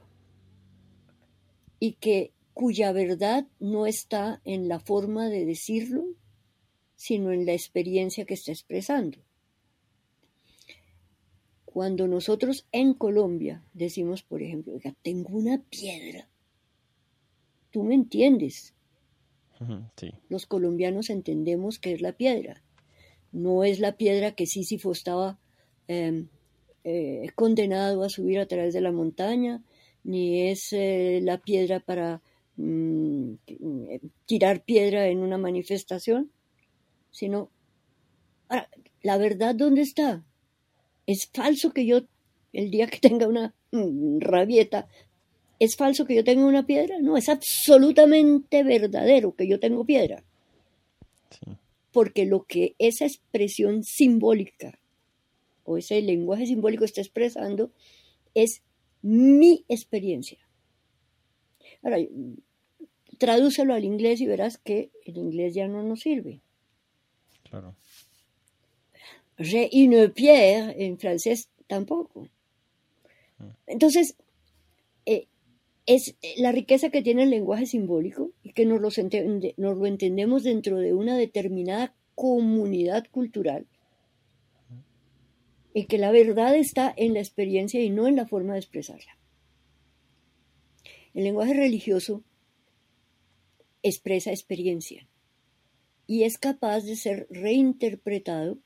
y que cuya verdad no está en la forma de decirlo, sino en la experiencia que está expresando. Cuando nosotros en Colombia decimos, por ejemplo, oiga, tengo una piedra, tú me entiendes, los colombianos entendemos que es la piedra. No es la piedra que Sísifo estaba em, eh, condenado a subir a través de la montaña, ni es eh, la piedra para mm, tirar piedra en una manifestación, sino, ¿la verdad dónde está? Es falso que yo, el día que tenga una rabieta, ¿Es falso que yo tenga una piedra? No, es absolutamente verdadero que yo tengo piedra. Porque lo que esa expresión simbólica o ese lenguaje simbólico está expresando es mi experiencia. Ahora, tradúcelo al inglés y verás que el inglés ya no nos sirve. Claro. J'ai une pierre en francés tampoco. Mm. Entonces, eh, es la riqueza que tiene el lenguaje simbólico y que nos nos lo entendemos dentro de una determinada comunidad cultural y que la verdad está en la experiencia y no en la forma de expresarla. El lenguaje religioso expresa experiencia y es capaz de ser reinterpretado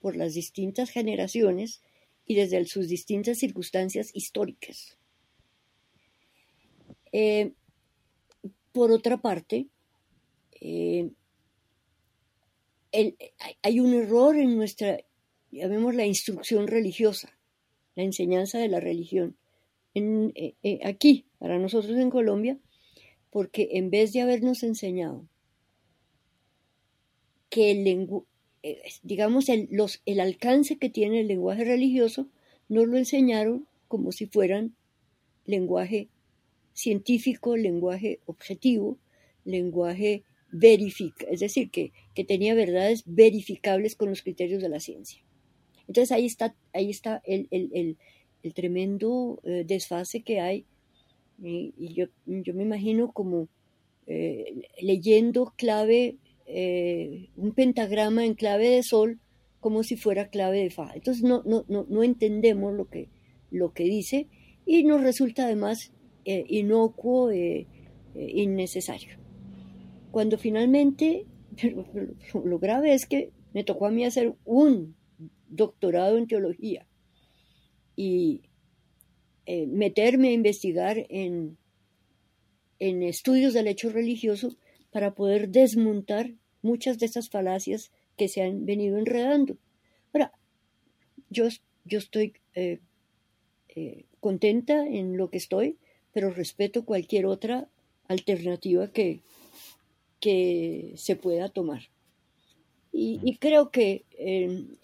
por las distintas generaciones y desde sus distintas circunstancias históricas. Eh, por otra parte, eh, hay un error en nuestra, llamemos la instrucción religiosa. la enseñanza de la religión eh, aquí, para nosotros en Colombia, porque en vez de habernos enseñado que el eh, digamos el, los, el alcance que tiene el lenguaje religioso, nos lo enseñaron como si fueran lenguaje científico, lenguaje objetivo, lenguaje verifica, es decir, que, que, tenía verdades verificables con los criterios de la ciencia. Entonces ahí está, ahí está el, el, el, el tremendo eh, desfase que hay. Y, yo, yo, me imagino como eh, leyendo clave, eh, un pentagrama en clave de sol como si fuera clave de fa. Entonces no, no, no, no entendemos lo que, lo que dice y nos resulta además inocuo, innecesario. Cuando finalmente, lo grave es que me tocó a mí hacer un doctorado en teología y eh, meterme a investigar en, en estudios del hecho religioso para poder desmontar muchas de esas falacias que se han venido enredando. Ahora, yo, yo estoy eh, eh, contenta en lo que estoy, pero respeto cualquier otra alternativa que, que se pueda tomar. Y, creo que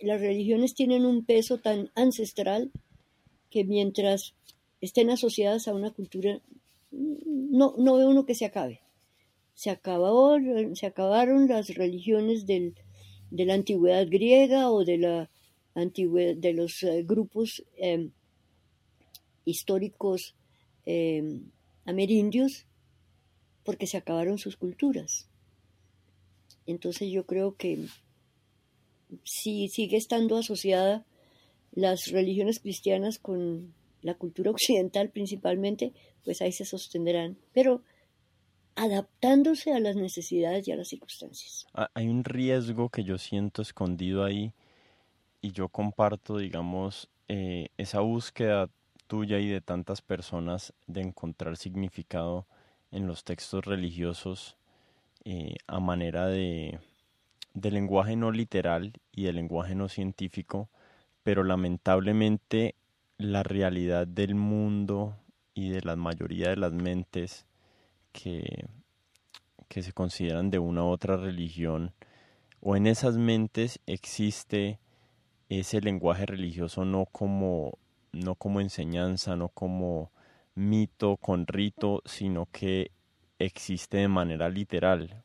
las religiones tienen un peso tan ancestral que mientras estén asociadas a una cultura, no, no ve uno que se acabe. Se, acabó, se acabaron las religiones del, de la antigüedad griega o de, la de los eh, grupos em, históricos em, amerindios porque se acabaron sus culturas. Entonces yo creo que si sigue estando asociada las religiones cristianas con la cultura occidental principalmente, pues ahí se sostendrán, pero adaptándose a las necesidades y a las circunstancias. Ah, hay un riesgo que yo siento escondido ahí y yo comparto, digamos, eh, esa búsqueda tuya y de tantas personas de encontrar significado en los textos religiosos eh, a manera de, de lenguaje no literal y de lenguaje no científico, pero lamentablemente la realidad del mundo y de la mayoría de las mentes que, se consideran de una u otra religión, o en esas mentes existe ese lenguaje religioso no como, no como enseñanza, no como mito con rito, sino que existe de manera literal.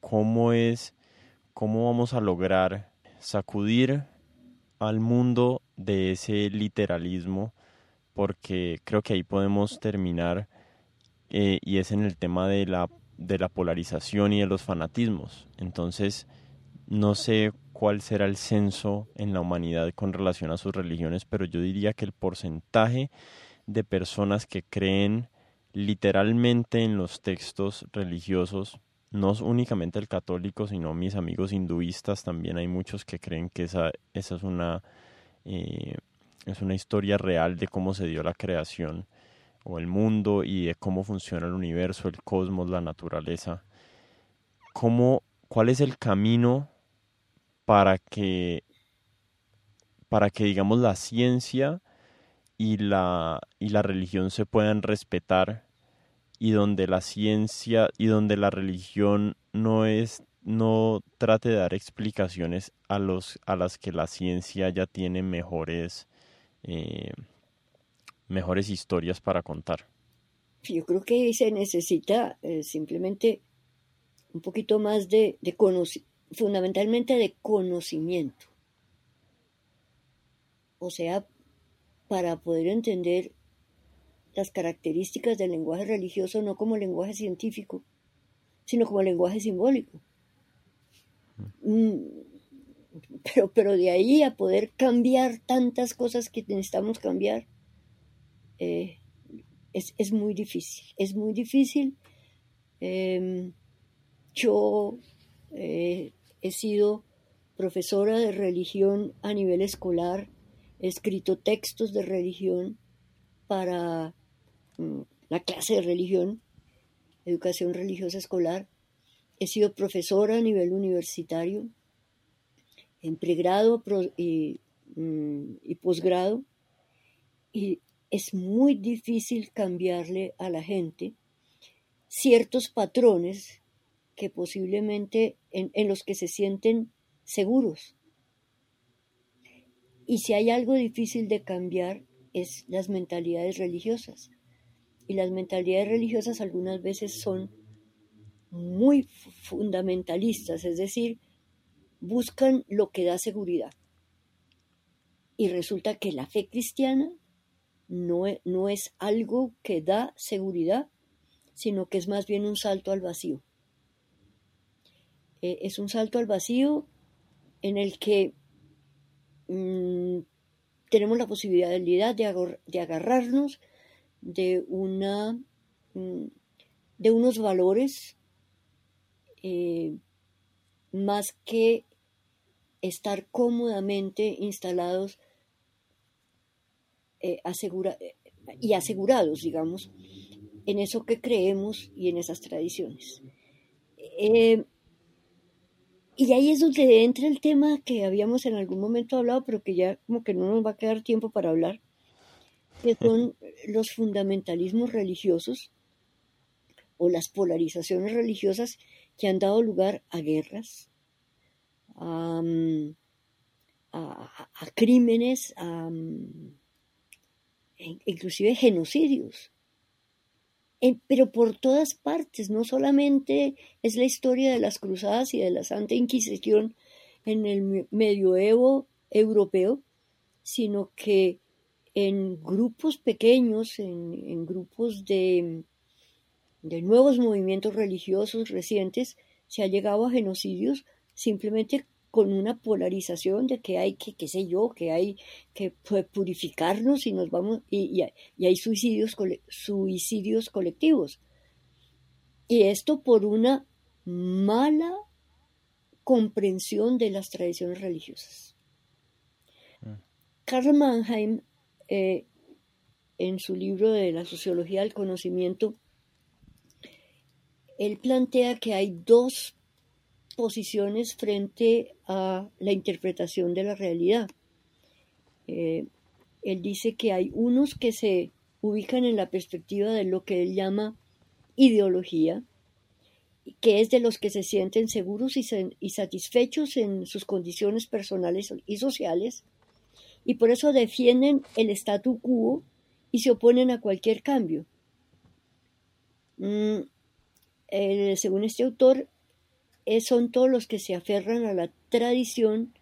¿Cómo es, cómo vamos a lograr sacudir al mundo de ese literalismo porque creo que ahí podemos terminar eh, y es en el tema de la, de la polarización y de los fanatismos. Entonces, no sé cuál será el censo en la humanidad con relación a sus religiones, pero yo diría que el porcentaje de personas que creen literalmente en los textos religiosos no únicamente el católico, sino mis amigos hinduistas, también hay muchos que creen que esa, esa es, una, eh, es una historia real de cómo se dio la creación o el mundo y de cómo funciona el universo, el cosmos, la naturaleza. ¿Cómo, ¿Cuál es el camino para que, para que digamos, la ciencia y la, y la religión se puedan respetar y donde la ciencia y donde la religión no es no trate de dar explicaciones a los a las que la ciencia ya tiene mejores eh, mejores historias para contar yo creo que se necesita eh, simplemente un poquito más de, de fundamentalmente de conocimiento. O sea para poder entender las características del lenguaje religioso no como lenguaje científico, sino como lenguaje simbólico. Mm, pero, pero de ahí a poder cambiar tantas cosas que necesitamos cambiar, eh, es, muy difícil. Es muy difícil. Em, yo eh, he sido profesora de religión a nivel escolar, he escrito textos de religión para Mm, la clase de religión, educación religiosa escolar. He sido profesora a nivel universitario, en pregrado y, mm, y posgrado. y es muy difícil cambiarle a la gente ciertos patrones que posiblemente en, en los que se sienten seguros. Y si hay algo difícil de cambiar es las mentalidades religiosas. Y las mentalidades religiosas algunas veces son muy fundamentalistas, es decir, buscan lo que da seguridad. Y resulta que la fe cristiana no, e, no es algo que da seguridad, sino que es más bien un salto al vacío. Eh, es un salto al vacío en el que mm, tenemos la posibilidad de, agarrarnos de, una, mm, de unos valores eh, más que estar cómodamente instalados eh, y asegurados, digamos, en eso que creemos y en esas tradiciones. Eh, y ahí es donde entra el tema que habíamos en algún momento hablado, pero que ya como que no nos va a quedar tiempo para hablar, que son los fundamentalismos religiosos o las polarizaciones religiosas que han dado lugar a guerras, a, crímenes, a, inclusive genocidios. Pero por todas partes, no solamente es la historia de las cruzadas y de la Santa Inquisición en el medioevo europeo, sino que en grupos pequeños, en, grupos de, de nuevos movimientos religiosos recientes, se ha llegado a genocidios simplemente con una polarización de que hay que, qué sé yo, que hay que purificarnos y nos vamos, y, hay suicidios, suicidios colectivos. Y esto por una mala comprensión de las tradiciones religiosas. Mm. Karl Mannheim, eh, en su libro de la sociología del conocimiento, él plantea que hay dos posiciones frente a la interpretación de la realidad. Eh, él dice que hay unos que se ubican en la perspectiva de lo que él llama ideología, que es de los que se sienten seguros y, satisfechos en sus condiciones personales y sociales, y por eso defienden el statu quo y se oponen a cualquier cambio. Mm, según este autor, son todos los que se aferran a la tradición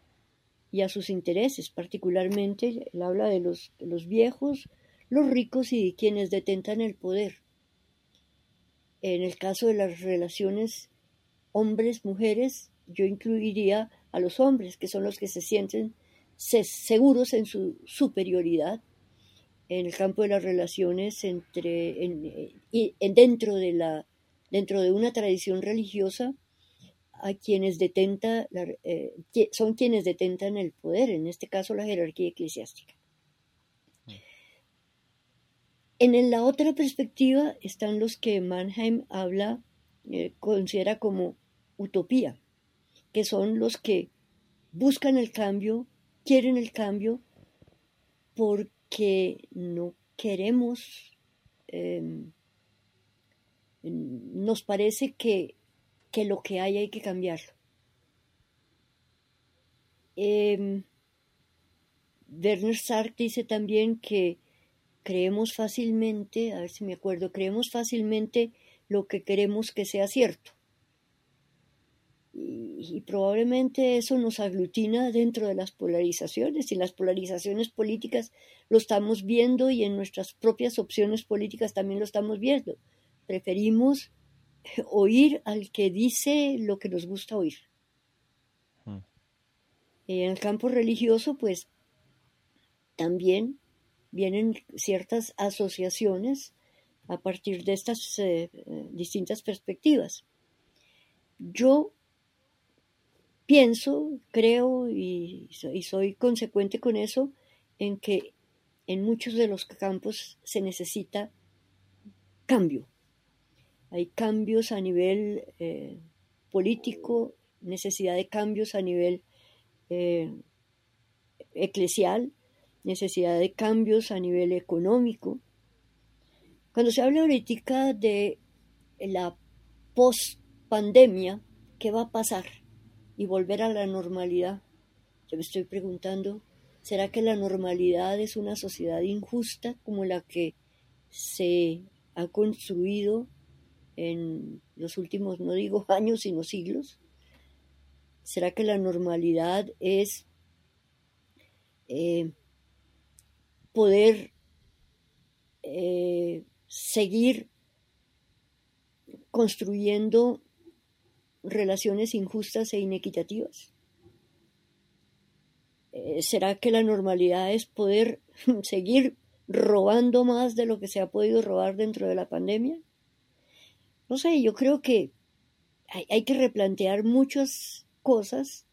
y a sus intereses, particularmente él habla de los, los viejos, los ricos y quienes detentan el poder. En el caso de las relaciones hombres-mujeres, yo incluiría a los hombres, que son los que se sienten seguros en su superioridad. En el campo de las relaciones entre, en, dentro, de la, dentro de una tradición religiosa, a quienes detenta, eh, son quienes detentan el poder, en este caso la jerarquía eclesiástica. En la otra perspectiva están los que Mannheim habla, eh, considera como utopía, que son los que buscan el cambio, quieren el cambio, porque no queremos, em, nos parece que que lo que hay hay que cambiarlo. Werner Sark dice también que creemos fácilmente, a ver si me acuerdo, creemos fácilmente lo que queremos que sea cierto. Y, y, probablemente eso nos aglutina dentro de las polarizaciones y las polarizaciones políticas lo estamos viendo y en nuestras propias opciones políticas también lo estamos viendo. Preferimos oír al que dice lo que nos gusta oír. Hmm. En el campo religioso, pues también vienen ciertas asociaciones a partir de estas eh, distintas perspectivas. Yo pienso, creo y, y, soy consecuente con eso en que en muchos de los campos se necesita cambio hay cambios a nivel eh, político, necesidad de cambios a nivel eh, eclesial, necesidad de cambios a nivel económico. Cuando se habla ahorita de la post-pandemia, ¿qué va a pasar? Y volver a la normalidad. Yo me estoy preguntando, ¿será que la normalidad es una sociedad injusta como la que se ha construido en los últimos, no digo años, sino siglos? ¿Será que la normalidad es eh, poder eh, seguir construyendo relaciones injustas e inequitativas? Eh, ¿Será que la normalidad es poder seguir robando más de lo que se ha podido robar dentro de la pandemia? No sé, yo creo que hay, que replantear muchas cosas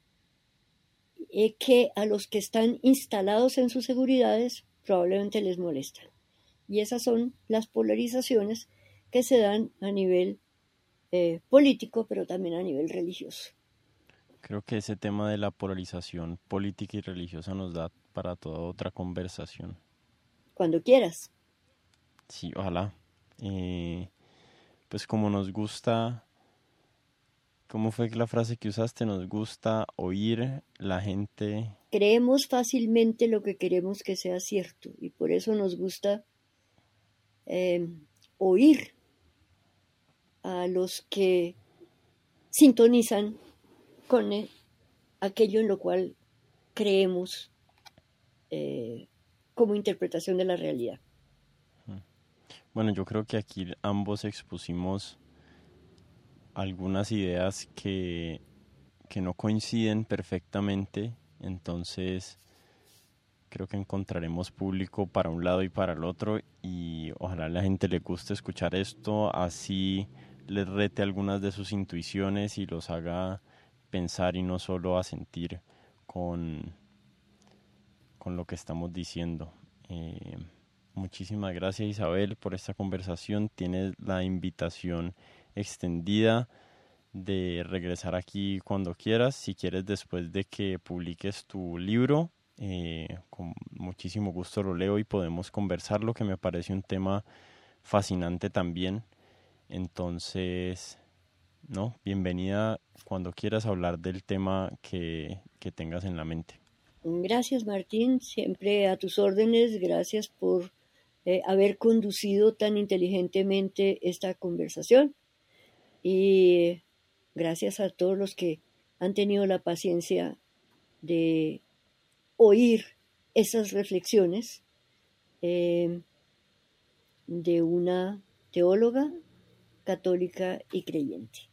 eh, que a los que están instalados en sus seguridades probablemente les molestan. Y esas son las polarizaciones que se dan a nivel eh, político, pero también a nivel religioso. Creo que ese tema de la polarización política y religiosa nos da para toda otra conversación. Cuando quieras. Sí, ojalá. Eh, pues como nos gusta, ¿cómo fue la frase que usaste? Nos gusta oír la gente. Creemos fácilmente lo que queremos que sea cierto y por eso nos gusta eh, oír a los que sintonizan con aquello en lo cual creemos eh, como interpretación de la realidad. Bueno, yo creo que aquí ambos expusimos algunas ideas que, que no coinciden perfectamente, entonces creo que encontraremos público para un lado y para el otro y ojalá a la gente le guste escuchar esto, así les rete algunas de sus intuiciones y los haga pensar y no solo a sentir con, con lo que estamos diciendo. Eh, muchísimas gracias Isabel por esta conversación. Tienes la invitación extendida de regresar aquí cuando quieras. Si quieres después de que publiques tu libro, eh, con muchísimo gusto lo leo y podemos conversar, lo que me parece un tema fascinante también. Entonces, no, bienvenida cuando quieras hablar del tema que, tengas en la mente. Gracias Martín, siempre a tus órdenes, gracias por eh, haber conducido tan inteligentemente esta conversación y gracias a todos los que han tenido la paciencia de oír esas reflexiones eh, de una teóloga católica y creyente.